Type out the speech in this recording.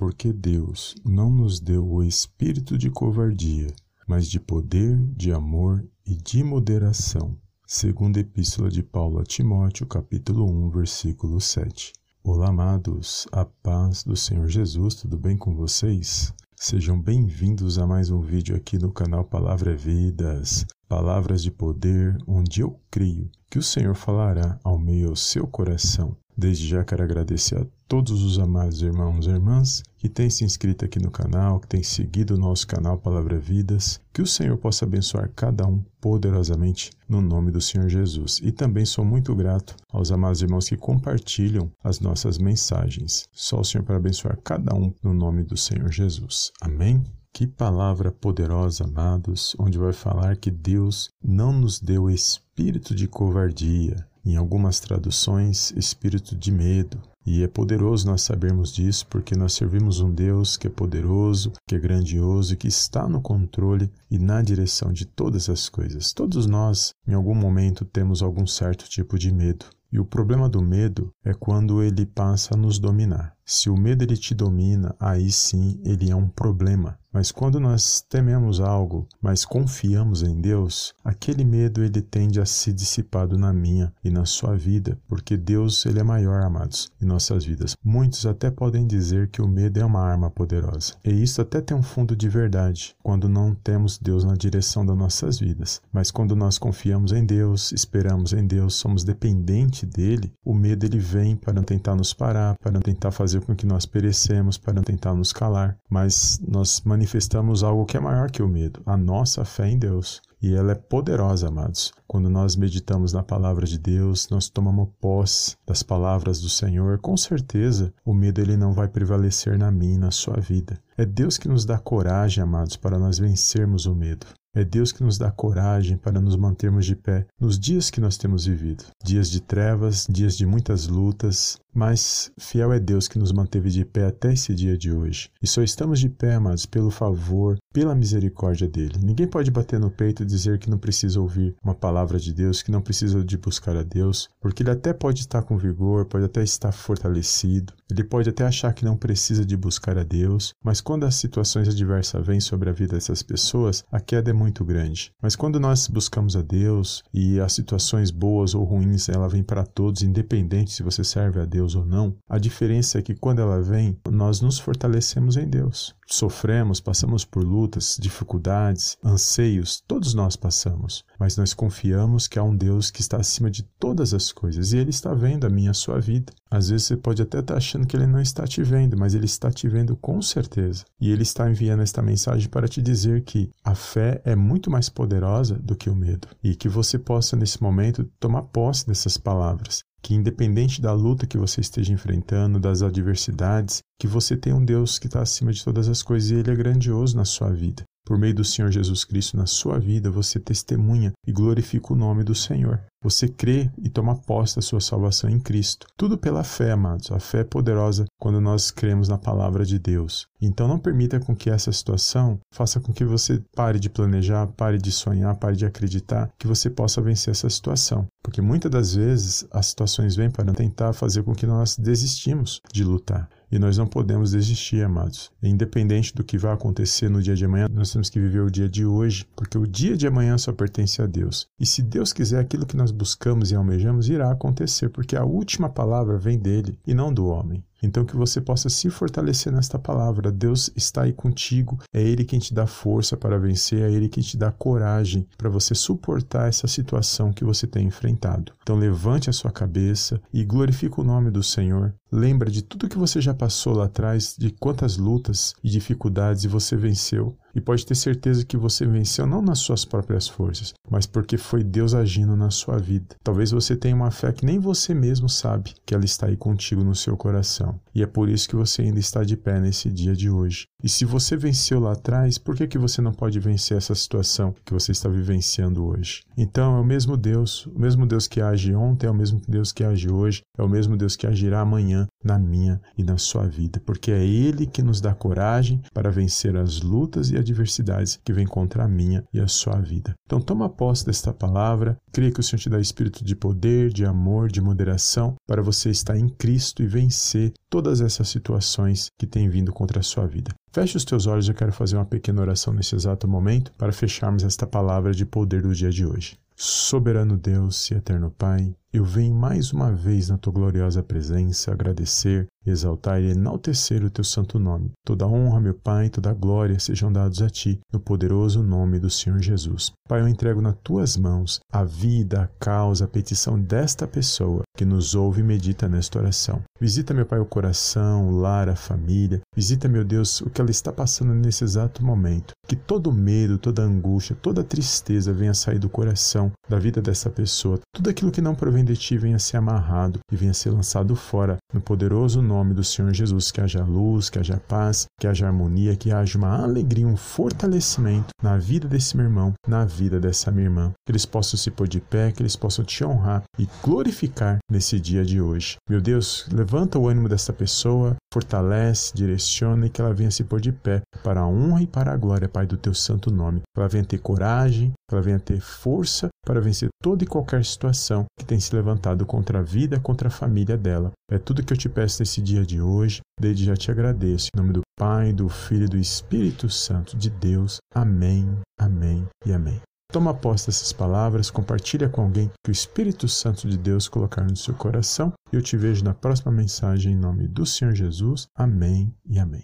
porque Deus não nos deu o espírito de covardia, mas de poder, de amor e de moderação. Segunda Epístola de Paulo a Timóteo, capítulo 1, versículo 7. Olá, amados, a paz do Senhor Jesus, tudo bem com vocês? Sejam bem-vindos a mais um vídeo aqui no canal Palavra Vidas, palavras de poder, onde eu creio que o Senhor falará ao meio ao seu coração. Desde já quero agradecer a todos os amados irmãos e irmãs que têm se inscrito aqui no canal, que têm seguido o nosso canal Palavra Vidas. Que o Senhor possa abençoar cada um poderosamente no nome do Senhor Jesus. E também sou muito grato aos amados irmãos que compartilham as nossas mensagens. Só o Senhor para abençoar cada um no nome do Senhor Jesus. Amém. Que palavra poderosa, amados, onde vai falar que Deus não nos deu espírito de covardia, em algumas traduções, espírito de medo. E é poderoso nós sabermos disso, porque nós servimos um Deus que é poderoso, que é grandioso e que está no controle e na direção de todas as coisas. Todos nós, em algum momento, temos algum certo tipo de medo. E o problema do medo é quando ele passa a nos dominar. Se o medo ele te domina, aí sim ele é um problema. Mas quando nós tememos algo, mas confiamos em Deus, aquele medo ele tende a se dissipado na minha e na sua vida, porque Deus ele é maior, amados, em nossas vidas. Muitos até podem dizer que o medo é uma arma poderosa. E isso até tem um fundo de verdade, quando não temos Deus na direção das nossas vidas. Mas quando nós confiamos em Deus, esperamos em Deus, somos dependentes dele, o medo ele vem para tentar nos parar, para tentar fazer com que nós perecemos, para tentar nos calar. Mas nós manifestamos algo que é maior que o medo, a nossa fé em Deus. E ela é poderosa, amados. Quando nós meditamos na palavra de Deus, nós tomamos posse das palavras do Senhor, com certeza o medo ele não vai prevalecer na minha, na sua vida. É Deus que nos dá coragem, amados, para nós vencermos o medo. É Deus que nos dá coragem para nos mantermos de pé nos dias que nós temos vivido. Dias de trevas, dias de muitas lutas, mas fiel é Deus que nos manteve de pé até esse dia de hoje. E só estamos de pé, amados, pelo favor, pela misericórdia dele. Ninguém pode bater no peito e dizer que não precisa ouvir uma palavra de Deus, que não precisa de buscar a Deus, porque ele até pode estar com vigor, pode até estar fortalecido, ele pode até achar que não precisa de buscar a Deus, mas quando as situações adversas vêm sobre a vida dessas pessoas, a queda é muito grande. Mas quando nós buscamos a Deus e as situações boas ou ruins, ela vem para todos, independente se você serve a Deus Deus ou não, a diferença é que quando ela vem, nós nos fortalecemos em Deus. Sofremos, passamos por lutas, dificuldades, anseios, todos nós passamos, mas nós confiamos que há um Deus que está acima de todas as coisas e Ele está vendo a minha a sua vida. Às vezes você pode até estar achando que Ele não está te vendo, mas Ele está te vendo com certeza. E Ele está enviando esta mensagem para te dizer que a fé é muito mais poderosa do que o medo e que você possa, nesse momento, tomar posse dessas palavras que independente da luta que você esteja enfrentando, das adversidades, que você tem um Deus que está acima de todas as coisas e Ele é grandioso na sua vida. Por meio do Senhor Jesus Cristo na sua vida, você testemunha e glorifica o nome do Senhor. Você crê e toma posse da sua salvação em Cristo. Tudo pela fé, amados. A fé é poderosa quando nós cremos na palavra de Deus. Então não permita com que essa situação faça com que você pare de planejar, pare de sonhar, pare de acreditar que você possa vencer essa situação. Porque muitas das vezes as situações vêm para tentar fazer com que nós desistimos de lutar. E nós não podemos desistir, amados. Independente do que vai acontecer no dia de amanhã, nós temos que viver o dia de hoje, porque o dia de amanhã só pertence a Deus. E se Deus quiser, aquilo que nós buscamos e almejamos irá acontecer, porque a última palavra vem dele e não do homem. Então, que você possa se fortalecer nesta palavra. Deus está aí contigo, é Ele quem te dá força para vencer, é Ele quem te dá coragem para você suportar essa situação que você tem enfrentado. Então, levante a sua cabeça e glorifique o nome do Senhor. Lembra de tudo que você já passou lá atrás, de quantas lutas e dificuldades você venceu. E pode ter certeza que você venceu não nas suas próprias forças, mas porque foi Deus agindo na sua vida. Talvez você tenha uma fé que nem você mesmo sabe que ela está aí contigo no seu coração. E é por isso que você ainda está de pé nesse dia de hoje. E se você venceu lá atrás, por que, que você não pode vencer essa situação que você está vivenciando hoje? Então é o mesmo Deus, o mesmo Deus que age ontem, é o mesmo Deus que age hoje, é o mesmo Deus que agirá amanhã na minha e na sua vida, porque é Ele que nos dá coragem para vencer as lutas e adversidades que vêm contra a minha e a sua vida. Então toma posse desta palavra, creia que o Senhor te dá espírito de poder, de amor, de moderação, para você estar em Cristo e vencer todas essas situações que têm vindo contra a sua vida. Feche os teus olhos, eu quero fazer uma pequena oração nesse exato momento para fecharmos esta palavra de poder do dia de hoje. Soberano Deus e eterno Pai, eu venho mais uma vez na tua gloriosa presença agradecer, exaltar e enaltecer o teu santo nome. Toda honra, meu Pai, toda glória sejam dados a ti, no poderoso nome do Senhor Jesus. Pai, eu entrego nas tuas mãos a vida, a causa, a petição desta pessoa que nos ouve e medita nesta oração. Visita, meu Pai, o coração, o lar, a família. Visita, meu Deus, o que ela está passando nesse exato momento. Que todo medo, toda angústia, toda tristeza venha sair do coração, da vida dessa pessoa. Tudo aquilo que não provém vem de ti venha ser amarrado e venha ser lançado fora, no poderoso nome do Senhor Jesus. Que haja luz, que haja paz, que haja harmonia, que haja uma alegria, um fortalecimento na vida desse meu irmão, na vida dessa minha irmã. Que eles possam se pôr de pé, que eles possam te honrar e glorificar nesse dia de hoje. Meu Deus, levanta o ânimo dessa pessoa, fortalece, direciona e que ela venha se pôr de pé para a honra e para a glória, Pai, do teu santo nome. Que ela venha ter coragem, que ela venha ter força para vencer toda e qualquer situação que tem levantado contra a vida, contra a família dela. É tudo que eu te peço nesse dia de hoje. Desde já te agradeço. Em nome do Pai, do Filho e do Espírito Santo de Deus. Amém, amém e amém. Toma posse dessas palavras, compartilha com alguém que o Espírito Santo de Deus colocar no seu coração. E eu te vejo na próxima mensagem em nome do Senhor Jesus. Amém e amém.